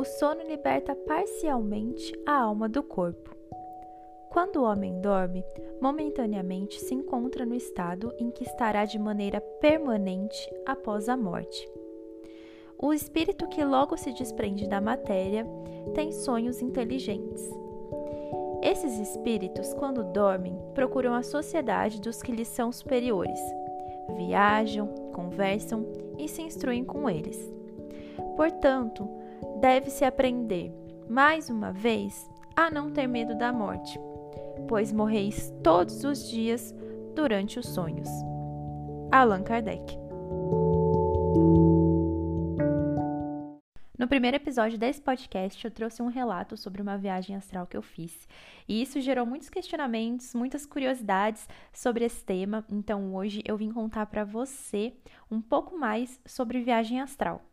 O sono liberta parcialmente a alma do corpo. Quando o homem dorme, momentaneamente se encontra no estado em que estará de maneira permanente após a morte. O espírito que logo se desprende da matéria tem sonhos inteligentes. Esses espíritos, quando dormem, procuram a sociedade dos que lhes são superiores, viajam, conversam e se instruem com eles. Portanto, deve-se aprender, mais uma vez, a não ter medo da morte, pois morreis todos os dias durante os sonhos. Allan Kardec No primeiro episódio desse podcast, eu trouxe um relato sobre uma viagem astral que eu fiz. E isso gerou muitos questionamentos, muitas curiosidades sobre esse tema. Então, hoje eu vim contar para você um pouco mais sobre viagem astral.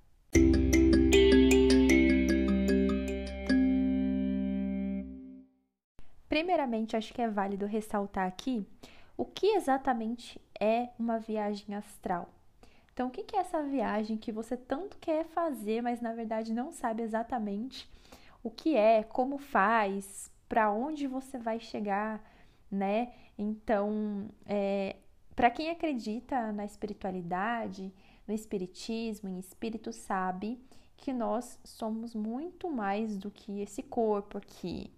Primeiramente, acho que é válido ressaltar aqui o que exatamente é uma viagem astral. Então, o que é essa viagem que você tanto quer fazer, mas na verdade não sabe exatamente o que é, como faz, para onde você vai chegar, né? Então, é, para quem acredita na espiritualidade, no espiritismo, em espírito, sabe que nós somos muito mais do que esse corpo aqui,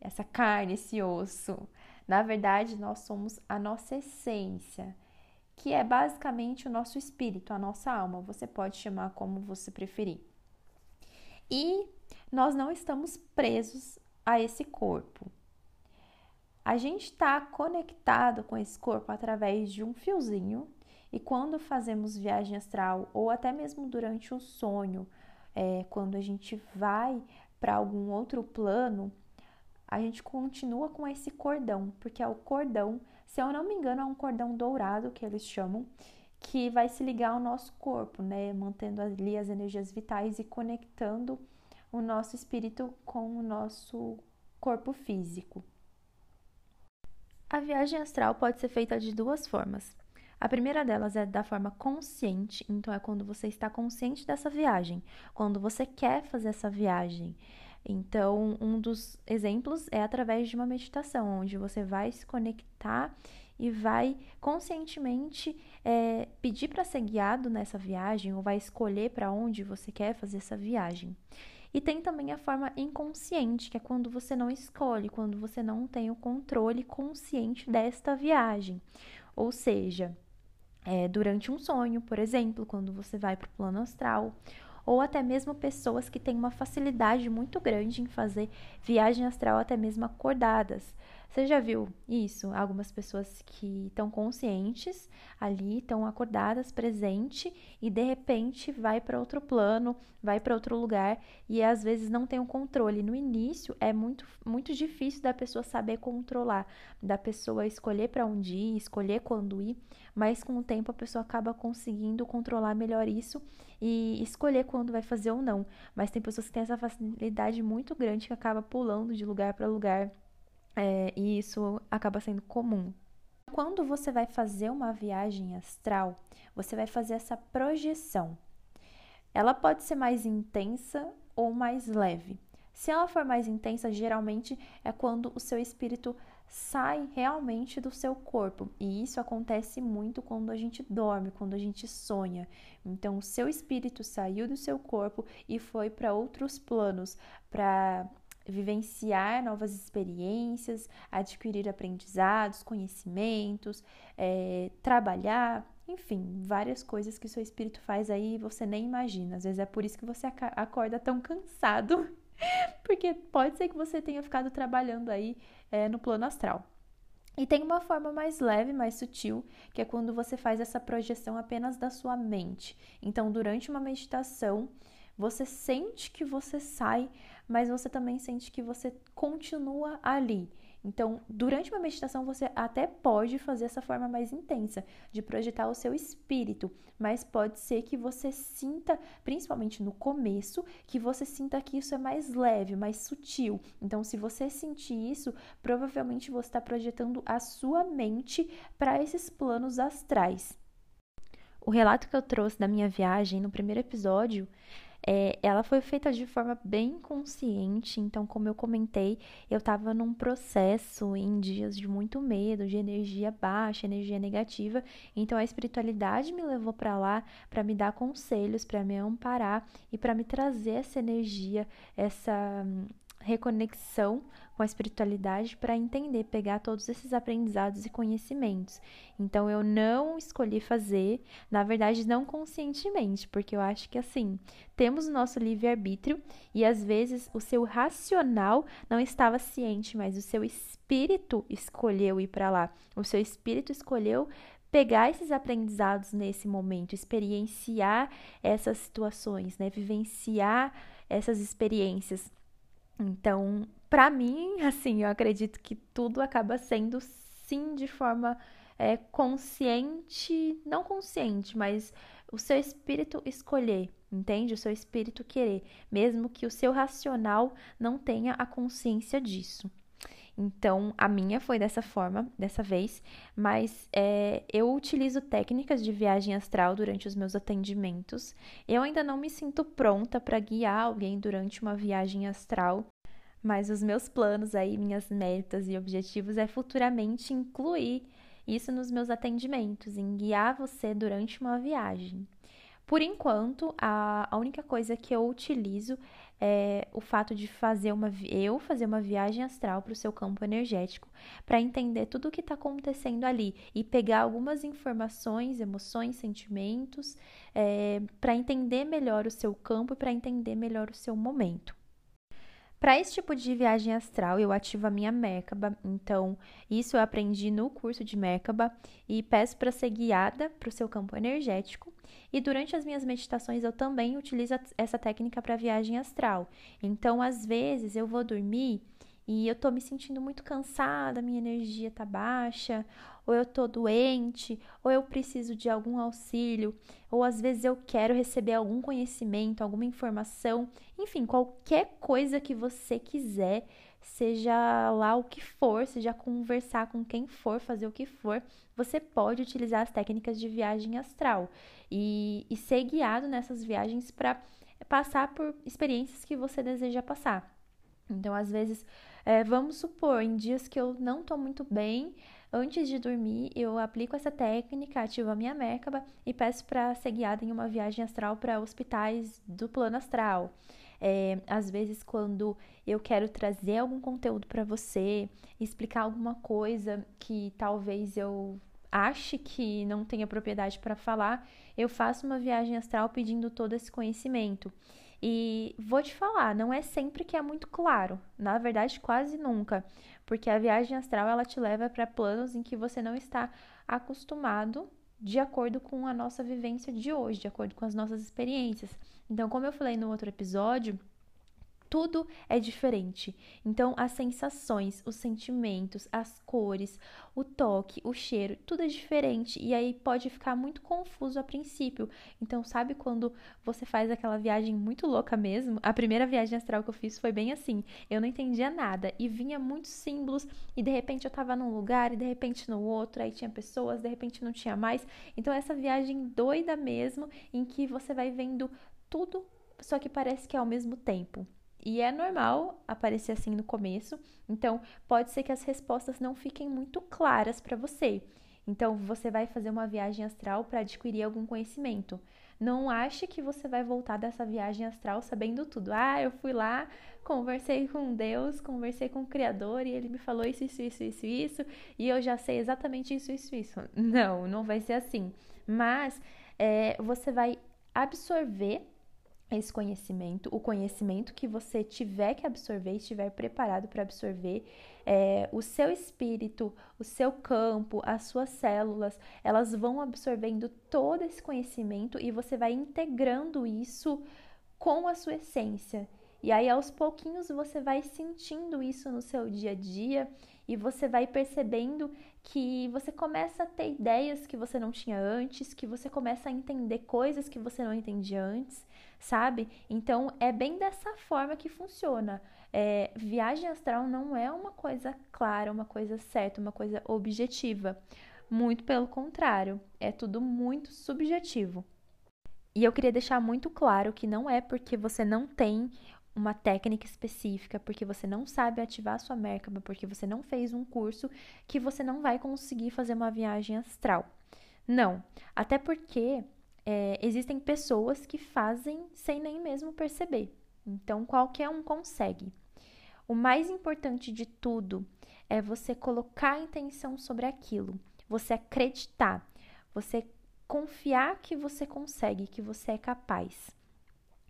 essa carne, esse osso. Na verdade, nós somos a nossa essência que é basicamente o nosso espírito, a nossa alma. Você pode chamar como você preferir. E nós não estamos presos a esse corpo. A gente está conectado com esse corpo através de um fiozinho, e quando fazemos viagem astral, ou até mesmo durante um sonho, é, quando a gente vai para algum outro plano, a gente continua com esse cordão, porque é o cordão se eu não me engano, é um cordão dourado que eles chamam, que vai se ligar ao nosso corpo, né? Mantendo ali as energias vitais e conectando o nosso espírito com o nosso corpo físico. A viagem astral pode ser feita de duas formas. A primeira delas é da forma consciente, então é quando você está consciente dessa viagem, quando você quer fazer essa viagem. Então, um dos exemplos é através de uma meditação, onde você vai se conectar e vai conscientemente é, pedir para ser guiado nessa viagem ou vai escolher para onde você quer fazer essa viagem. E tem também a forma inconsciente, que é quando você não escolhe, quando você não tem o controle consciente desta viagem. Ou seja, é, durante um sonho, por exemplo, quando você vai para o plano astral, ou até mesmo pessoas que têm uma facilidade muito grande em fazer viagem astral até mesmo acordadas. Você já viu isso? Algumas pessoas que estão conscientes ali, estão acordadas, presente e de repente vai para outro plano, vai para outro lugar e às vezes não tem o um controle. No início é muito muito difícil da pessoa saber controlar, da pessoa escolher para onde ir, escolher quando ir, mas com o tempo a pessoa acaba conseguindo controlar melhor isso e escolher quando vai fazer ou não. Mas tem pessoas que têm essa facilidade muito grande que acaba pulando de lugar para lugar é, e isso acaba sendo comum. Quando você vai fazer uma viagem astral, você vai fazer essa projeção. Ela pode ser mais intensa ou mais leve. Se ela for mais intensa, geralmente é quando o seu espírito sai realmente do seu corpo. E isso acontece muito quando a gente dorme, quando a gente sonha. Então, o seu espírito saiu do seu corpo e foi para outros planos, para vivenciar novas experiências, adquirir aprendizados, conhecimentos, é, trabalhar, enfim, várias coisas que o seu espírito faz aí e você nem imagina. Às vezes é por isso que você acorda tão cansado, porque pode ser que você tenha ficado trabalhando aí é, no plano astral. E tem uma forma mais leve, mais sutil, que é quando você faz essa projeção apenas da sua mente. Então, durante uma meditação, você sente que você sai, mas você também sente que você continua ali. Então, durante uma meditação, você até pode fazer essa forma mais intensa de projetar o seu espírito, mas pode ser que você sinta, principalmente no começo, que você sinta que isso é mais leve, mais sutil. Então, se você sentir isso, provavelmente você está projetando a sua mente para esses planos astrais. O relato que eu trouxe da minha viagem no primeiro episódio é, ela foi feita de forma bem consciente, então, como eu comentei, eu estava num processo em dias de muito medo, de energia baixa, energia negativa, então a espiritualidade me levou para lá para me dar conselhos, para me amparar e para me trazer essa energia, essa reconexão com a espiritualidade para entender, pegar todos esses aprendizados e conhecimentos. Então eu não escolhi fazer, na verdade não conscientemente, porque eu acho que assim, temos o nosso livre-arbítrio e às vezes o seu racional não estava ciente, mas o seu espírito escolheu ir para lá. O seu espírito escolheu pegar esses aprendizados nesse momento, experienciar essas situações, né? Vivenciar essas experiências. Então, para mim, assim, eu acredito que tudo acaba sendo sim de forma é, consciente, não consciente, mas o seu espírito escolher, entende? O seu espírito querer, mesmo que o seu racional não tenha a consciência disso. Então, a minha foi dessa forma, dessa vez, mas é, eu utilizo técnicas de viagem astral durante os meus atendimentos. Eu ainda não me sinto pronta para guiar alguém durante uma viagem astral, mas os meus planos aí, minhas metas e objetivos é futuramente incluir isso nos meus atendimentos, em guiar você durante uma viagem. Por enquanto, a, a única coisa que eu utilizo é o fato de fazer uma eu fazer uma viagem astral para o seu campo energético para entender tudo o que está acontecendo ali e pegar algumas informações, emoções, sentimentos é, para entender melhor o seu campo e para entender melhor o seu momento. Para esse tipo de viagem astral, eu ativo a minha Merkaba. Então, isso eu aprendi no curso de Merkaba e peço para ser guiada para o seu campo energético. E durante as minhas meditações, eu também utilizo essa técnica para viagem astral. Então, às vezes, eu vou dormir e eu tô me sentindo muito cansada, minha energia tá baixa, ou eu tô doente, ou eu preciso de algum auxílio, ou às vezes eu quero receber algum conhecimento, alguma informação, enfim, qualquer coisa que você quiser, seja lá o que for, seja conversar com quem for, fazer o que for, você pode utilizar as técnicas de viagem astral e, e ser guiado nessas viagens para passar por experiências que você deseja passar. Então, às vezes, é, vamos supor, em dias que eu não estou muito bem, antes de dormir, eu aplico essa técnica, ativo a minha Merkaba e peço para ser guiada em uma viagem astral para hospitais do plano astral. É, às vezes, quando eu quero trazer algum conteúdo para você, explicar alguma coisa que talvez eu ache que não tenha propriedade para falar, eu faço uma viagem astral pedindo todo esse conhecimento. E vou te falar, não é sempre que é muito claro, na verdade, quase nunca, porque a viagem astral ela te leva para planos em que você não está acostumado de acordo com a nossa vivência de hoje, de acordo com as nossas experiências. Então, como eu falei no outro episódio, tudo é diferente. Então, as sensações, os sentimentos, as cores, o toque, o cheiro, tudo é diferente. E aí pode ficar muito confuso a princípio. Então, sabe quando você faz aquela viagem muito louca mesmo? A primeira viagem astral que eu fiz foi bem assim. Eu não entendia nada e vinha muitos símbolos e de repente eu tava num lugar e de repente no outro, aí tinha pessoas, de repente não tinha mais. Então, essa viagem doida mesmo em que você vai vendo tudo, só que parece que é ao mesmo tempo. E é normal aparecer assim no começo, então pode ser que as respostas não fiquem muito claras para você. Então você vai fazer uma viagem astral para adquirir algum conhecimento. Não ache que você vai voltar dessa viagem astral sabendo tudo. Ah, eu fui lá, conversei com Deus, conversei com o Criador e ele me falou isso, isso, isso, isso, isso, e eu já sei exatamente isso, isso, isso. Não, não vai ser assim. Mas é, você vai absorver esse conhecimento, o conhecimento que você tiver que absorver, estiver preparado para absorver, é, o seu espírito, o seu campo, as suas células, elas vão absorvendo todo esse conhecimento e você vai integrando isso com a sua essência. E aí, aos pouquinhos, você vai sentindo isso no seu dia a dia e você vai percebendo que você começa a ter ideias que você não tinha antes, que você começa a entender coisas que você não entendia antes sabe? Então é bem dessa forma que funciona. É, viagem astral não é uma coisa clara, uma coisa certa, uma coisa objetiva. Muito pelo contrário, é tudo muito subjetivo. E eu queria deixar muito claro que não é porque você não tem uma técnica específica, porque você não sabe ativar a sua Merkaba, porque você não fez um curso, que você não vai conseguir fazer uma viagem astral. Não. Até porque é, existem pessoas que fazem sem nem mesmo perceber. Então, qualquer um consegue. O mais importante de tudo é você colocar a intenção sobre aquilo, você acreditar, você confiar que você consegue, que você é capaz.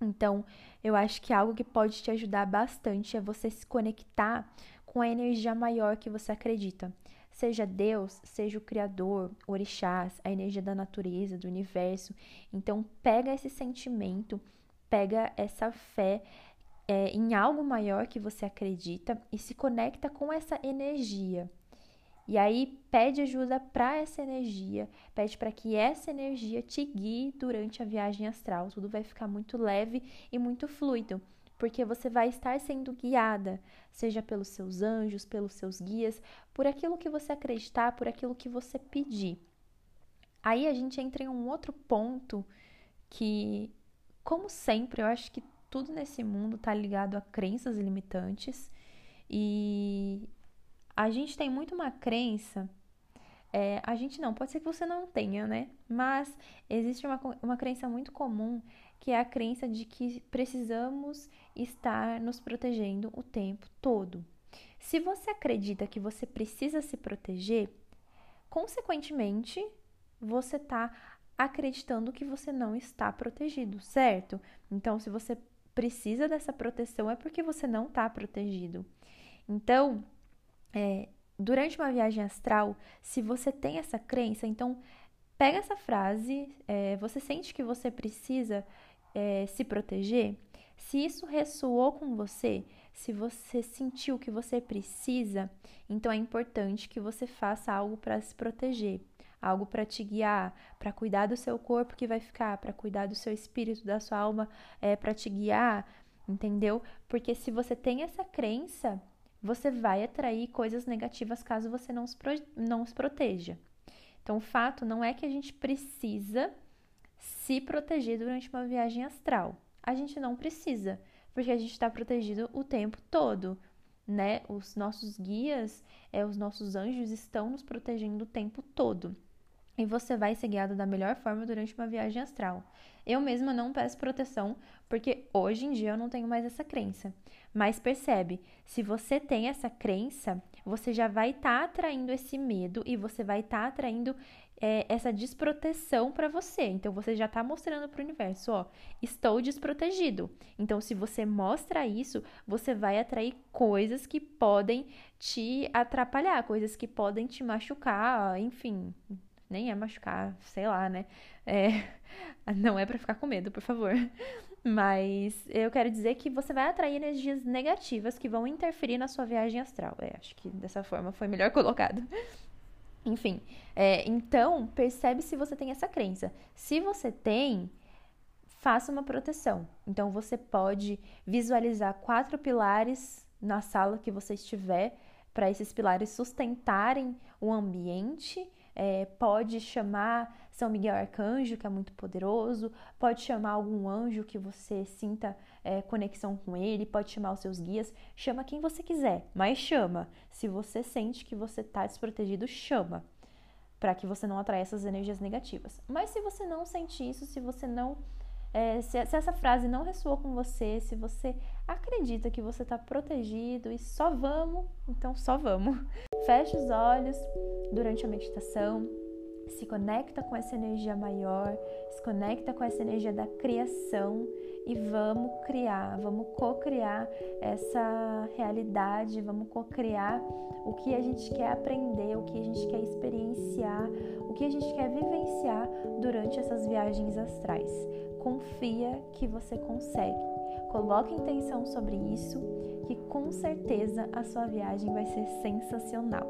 Então, eu acho que algo que pode te ajudar bastante é você se conectar com a energia maior que você acredita. Seja Deus, seja o Criador, orixás, a energia da natureza, do universo. Então, pega esse sentimento, pega essa fé é, em algo maior que você acredita e se conecta com essa energia. E aí pede ajuda para essa energia, pede para que essa energia te guie durante a viagem astral. Tudo vai ficar muito leve e muito fluido, porque você vai estar sendo guiada, seja pelos seus anjos, pelos seus guias, por aquilo que você acreditar, por aquilo que você pedir. Aí a gente entra em um outro ponto que, como sempre, eu acho que tudo nesse mundo está ligado a crenças limitantes e a gente tem muito uma crença. É, a gente não, pode ser que você não tenha, né? Mas existe uma, uma crença muito comum que é a crença de que precisamos estar nos protegendo o tempo todo. Se você acredita que você precisa se proteger, consequentemente, você está acreditando que você não está protegido, certo? Então, se você precisa dessa proteção, é porque você não está protegido. Então, é, durante uma viagem astral, se você tem essa crença, então pega essa frase, é, você sente que você precisa é, se proteger. Se isso ressoou com você, se você sentiu que você precisa, então é importante que você faça algo para se proteger, algo para te guiar, para cuidar do seu corpo que vai ficar, para cuidar do seu espírito, da sua alma, é, para te guiar, entendeu? Porque se você tem essa crença, você vai atrair coisas negativas caso você não se, pro, não proteja. Então, o fato não é que a gente precisa se proteger durante uma viagem astral. A gente não precisa, porque a gente está protegido o tempo todo, né? Os nossos guias, é, os nossos anjos estão nos protegendo o tempo todo. E você vai ser guiado da melhor forma durante uma viagem astral. Eu mesma não peço proteção, porque hoje em dia eu não tenho mais essa crença. Mas percebe, se você tem essa crença, você já vai estar tá atraindo esse medo e você vai estar tá atraindo é, essa desproteção para você. Então você já está mostrando para o universo, ó, estou desprotegido. Então se você mostra isso, você vai atrair coisas que podem te atrapalhar, coisas que podem te machucar, enfim, nem é machucar, sei lá, né? É, não é para ficar com medo, por favor. Mas eu quero dizer que você vai atrair energias negativas que vão interferir na sua viagem astral. É, acho que dessa forma foi melhor colocado. Enfim, é, então percebe se você tem essa crença. Se você tem, faça uma proteção. Então você pode visualizar quatro pilares na sala que você estiver para esses pilares sustentarem o ambiente é, pode chamar São Miguel Arcanjo, que é muito poderoso, pode chamar algum anjo que você sinta é, conexão com ele, pode chamar os seus guias, chama quem você quiser, mas chama. Se você sente que você está desprotegido, chama, para que você não atraia essas energias negativas. Mas se você não sente isso, se você não é, se, se, essa frase não ressoou com você, se você acredita que você está protegido e só vamos, então só vamos. Feche os olhos durante a meditação, se conecta com essa energia maior, se conecta com essa energia da criação e vamos criar, vamos co-criar essa realidade, vamos co-criar o que a gente quer aprender, o que a gente quer experienciar, o que a gente quer vivenciar durante essas viagens astrais. Confia que você consegue. Coloque intenção sobre isso, que com certeza a sua viagem vai ser sensacional.